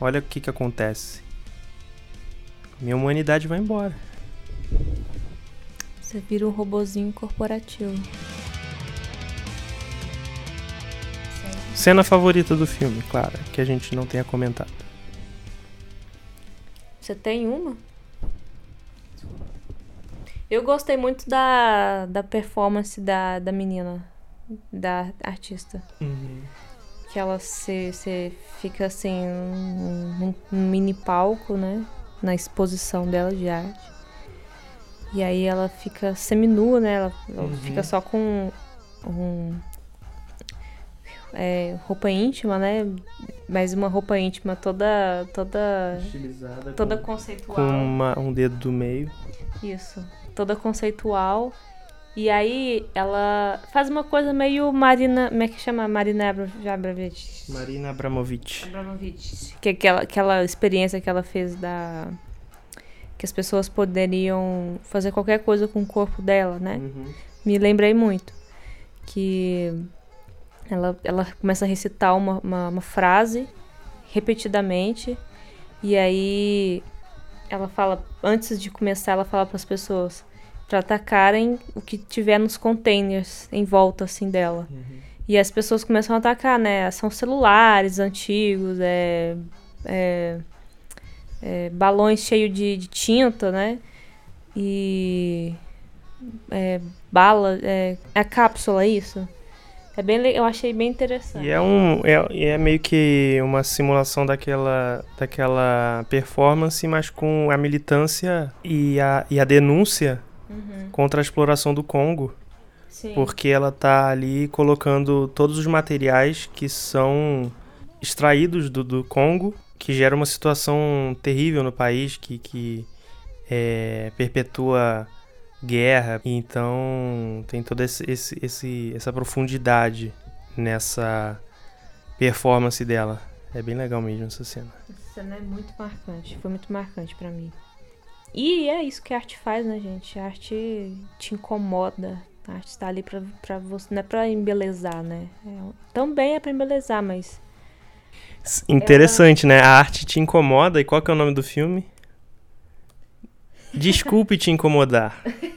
Olha o que, que acontece. Minha humanidade vai embora. Você vira um robozinho corporativo. Cena favorita do filme, claro, que a gente não tenha comentado. Você tem uma? Eu gostei muito da, da performance da, da menina, da artista. Que ela se, se fica assim num, num mini palco, né? Na exposição dela de arte. E aí ela fica seminua, né? Ela, ela Uhum. fica só com um, é, roupa íntima, né? Mas uma roupa íntima toda toda Estilizada. toda com, conceitual. com uma- um dedo do meio. Isso. Toda conceitual. E aí ela faz uma coisa meio Marina. Como é que chama? Marina Abra- Abramovich. Marina Abramovic. Abramovich. Que é aquela, aquela experiência que ela fez da. Que as pessoas poderiam fazer qualquer coisa com o corpo dela, né? Uhum. Me lembrei muito. Que ela, ela começa a recitar uma, uma, uma frase repetidamente. E aí ela fala, antes de começar, ela fala para as pessoas para atacarem o que tiver nos containers em volta assim dela. E as pessoas começam a atacar, né? São celulares antigos, é, é, é, balões cheios de, de tinta, né? E é, bala, é, a cápsula, é isso? É bem, eu achei bem interessante. E é um é, é meio que uma simulação daquela daquela performance, mas com a militância e a, e a denúncia contra a exploração do Congo, Sim. porque ela tá ali colocando todos os materiais que são extraídos do, do Congo, que gera uma situação terrível no país, que, que é, perpetua guerra. Então tem toda esse, esse, esse- essa profundidade nessa performance dela. É bem legal mesmo essa cena. Essa cena é muito marcante, foi muito marcante pra mim. E é isso que a arte faz, né, gente? A arte te incomoda. A arte tá ali pra, pra você, não é pra embelezar, né? É, também é pra embelezar, mas Interessante, né? A arte te incomoda. E qual que é o nome do filme? Desculpe te incomodar.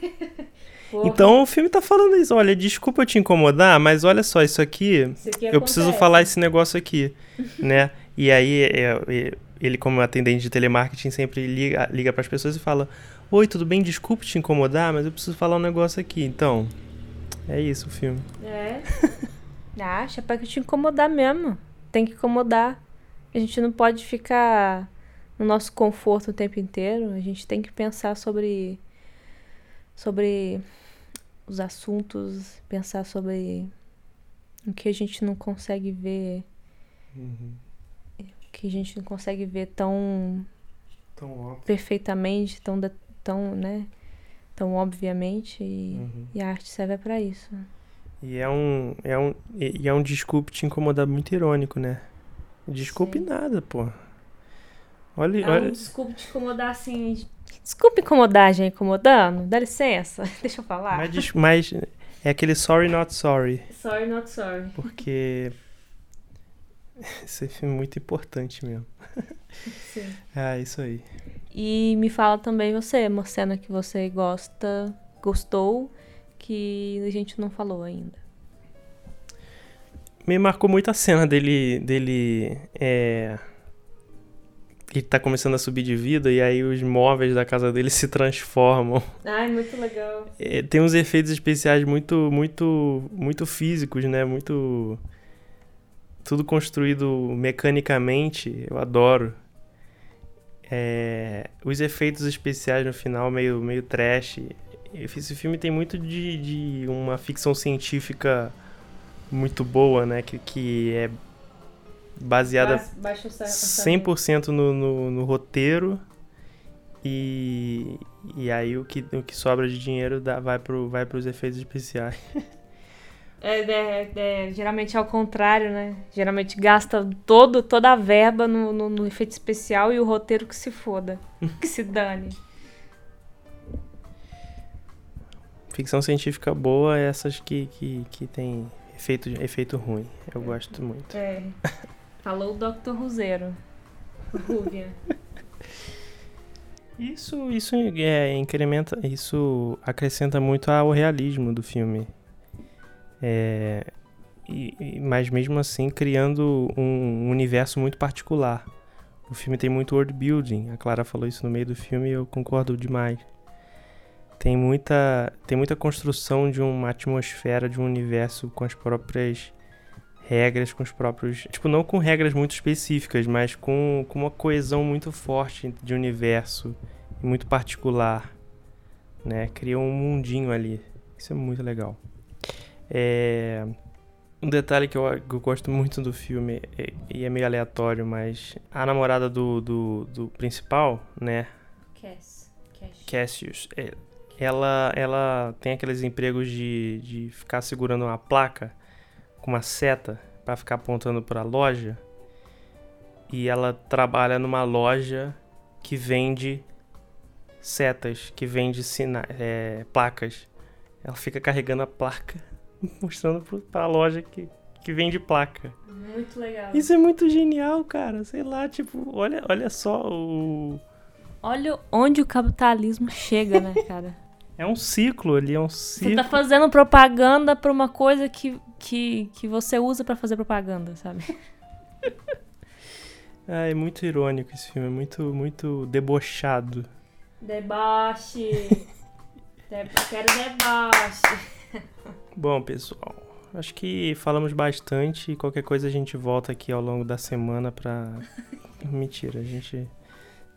Então o filme tá falando isso. Olha, desculpa eu te incomodar, mas olha só, isso aqui. Eu preciso falar esse negócio aqui, né? E aí é, é, ele, como atendente de telemarketing, sempre liga, liga para as pessoas e fala: Oi, tudo bem? Desculpe te incomodar, mas eu preciso falar um negócio aqui. Então, é isso o filme. É. Acha, é pra te incomodar mesmo. Tem que incomodar. A gente não pode ficar no nosso conforto o tempo inteiro. A gente tem que pensar sobre sobre os assuntos, pensar sobre o que a gente não consegue ver, o que a gente não consegue ver tão Tão perfeitamente, tão, tão, né? Então, obviamente, e, Uhum. e a arte serve pra isso. E é um, é um, e e é um desculpe te incomodar muito irônico, né? Desculpe Sim. nada, pô. Olha, É um olha, desculpa te incomodar assim. Desculpa incomodar, gente, incomodando. Dá licença. Deixa eu falar. mas, mas é aquele sorry not sorry, Sorry, not sorry. porque esse filme é muito importante mesmo. Sim. Ah, isso aí. E me fala também você, uma cena que você gosta, gostou, que a gente não falou ainda. Me marcou muito a cena dele. dele é, ele tá começando a subir de vida e aí os móveis da casa dele se transformam. Ai, muito legal. É, tem uns efeitos especiais muito, muito, muito físicos, né? Muito. Tudo construído mecanicamente, eu adoro. É, os efeitos especiais no final, meio, meio trash. Esse filme tem muito de, de uma ficção científica muito boa, né? Que, que é baseada o 100% no, no, no roteiro e, e aí o que, o que sobra de dinheiro dá, vai, pro, vai pros efeitos especiais. É, é, é, geralmente é ao contrário, né? Geralmente gasta todo, toda a verba no, no, no efeito especial e o roteiro que se foda. que se dane. Ficção científica boa é essas que, que, que tem efeito, efeito ruim. Eu gosto muito. É. Falou o Dr. Ruzeiro. Rúvia. Isso, isso é, incrementa, isso acrescenta muito ao realismo do filme. É, e- mas mesmo assim criando um universo muito particular. O filme tem muito world building. A Clara falou isso no meio do filme e eu concordo demais. Tem muita, tem muita construção de uma atmosfera, de um universo com as próprias regras, com os próprios. Tipo, não com regras muito específicas, mas com, com uma coesão muito forte de universo e muito particular. Né? Cria um mundinho ali. Isso é muito legal. É, Um detalhe que eu, que eu gosto muito do filme, é- e é meio aleatório, mas a namorada do, do, do principal, né? Cass. Cash. Cassius, é, ela, ela tem aqueles empregos de, de ficar segurando uma placa com uma seta pra ficar apontando pra loja. E ela trabalha numa loja que vende setas, que vende sina é, placas. Ela fica carregando a placa, mostrando pro- pra loja que, que vende placa. Muito legal. Isso é muito genial, cara. Sei lá, tipo, olha, olha só o. Olha onde o capitalismo chega, né, cara? É um ciclo ali, é um Você ciclo. tá fazendo propaganda pra uma coisa que, que, que você usa pra fazer propaganda, sabe? Ah, é muito irônico esse filme, é muito, muito debochado. Deboche. De... Quero deboche. Bom, pessoal, acho que falamos bastante e qualquer coisa a gente volta aqui ao longo da semana pra. Mentira, a gente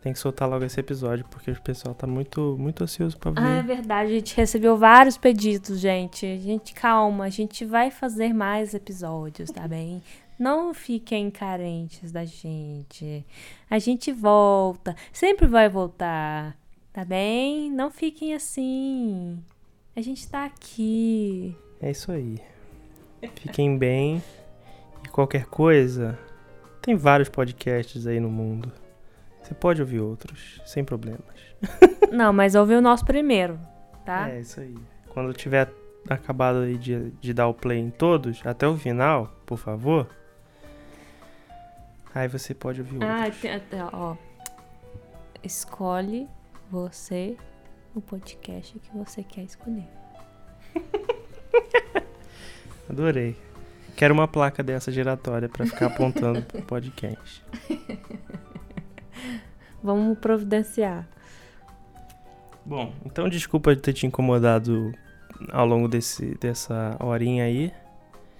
tem que soltar logo esse episódio porque o pessoal tá muito, muito ansioso pra ver. Ah, é verdade. A gente recebeu vários pedidos, gente. Gente, calma. A gente vai fazer mais episódios, tá bem? Não fiquem carentes da gente. A gente volta. Sempre vai voltar. Tá bem? Não fiquem assim. A gente tá aqui. É isso aí. Fiquem bem e qualquer coisa, tem vários podcasts aí no mundo. Você pode ouvir outros, sem problemas. Não, mas ouve o nosso primeiro, tá? É isso aí. Quando tiver acabado aí de, de dar o play em todos, até o final, por favor. Aí você pode ouvir Ah, outros. tem, até, ó. Escolhe você o podcast que você quer escolher. Adorei. Quero uma placa dessa giratória pra ficar apontando pro podcast. Vamos providenciar. Bom, então desculpa de ter te incomodado ao longo desse, dessa horinha aí.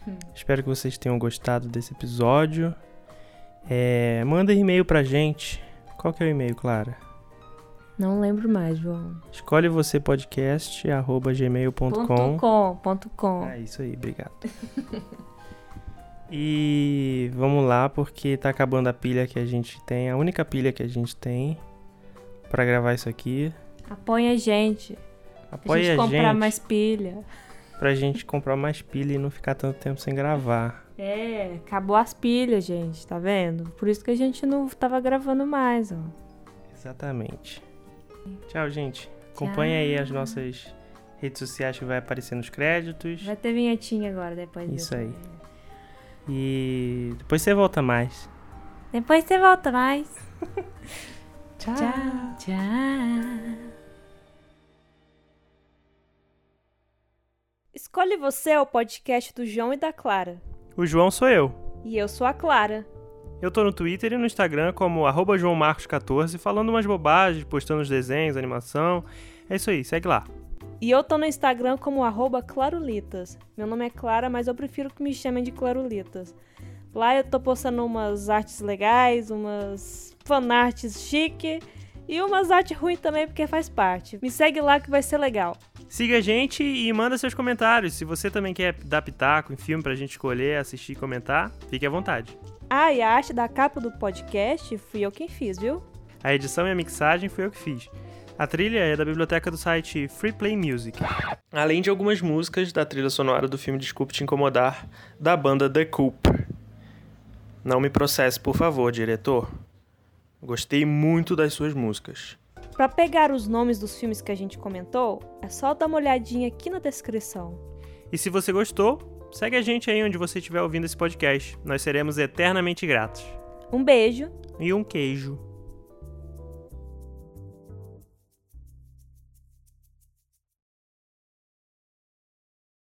Hum. Espero que vocês tenham gostado desse episódio. É, manda e-mail pra gente. Qual que é o e-mail, Clara? Não lembro mais, João. Escolhe você podcast arroba gmail.com. Com, com. É isso aí, obrigado. e vamos lá, porque tá acabando a pilha que a gente tem, a única pilha que a gente tem pra gravar isso aqui. Apoia a gente. Pra Apoie gente a comprar gente mais pilha. pra gente comprar mais pilha e não ficar tanto tempo sem gravar. É, acabou as pilhas, gente, tá vendo? Por isso que a gente não tava gravando mais, ó. Exatamente. Tchau, gente. Acompanhe aí as nossas redes sociais que vai aparecer nos créditos. Vai ter vinhetinha agora depois Isso disso. aí. E depois você volta mais. Depois você volta mais. Tchau. Tchau, tchau. Escolhe Você é o podcast do João e da Clara. O João sou eu. E eu sou a Clara. Eu tô no Twitter e no Instagram como arroba joãomarcos14, falando umas bobagens, postando os desenhos, animação. É isso aí, segue lá. E eu tô no Instagram como arroba Clarulitas. Meu nome é Clara, mas eu prefiro que me chamem de Clarulitas. Lá eu tô postando umas artes legais, umas fanarts chique e umas artes ruins também, porque faz parte. Me segue lá que vai ser legal. Siga a gente e manda seus comentários. Se você também quer dar pitaco em filme pra gente escolher, assistir e comentar, fique à vontade. Ah, e a arte da capa do podcast fui eu quem fiz, viu? A edição e a mixagem fui eu que fiz. A trilha é da biblioteca do site Free Play Music. Além de algumas músicas da trilha sonora do filme Desculpe Te Incomodar, da banda The Coop. Não me processe, por favor, diretor. Gostei muito das suas músicas. Pra pegar os nomes dos filmes que a gente comentou, é só dar uma olhadinha aqui na descrição. E se você gostou, segue a gente aí onde você estiver ouvindo esse podcast. Nós seremos eternamente gratos. Um beijo E um queijo.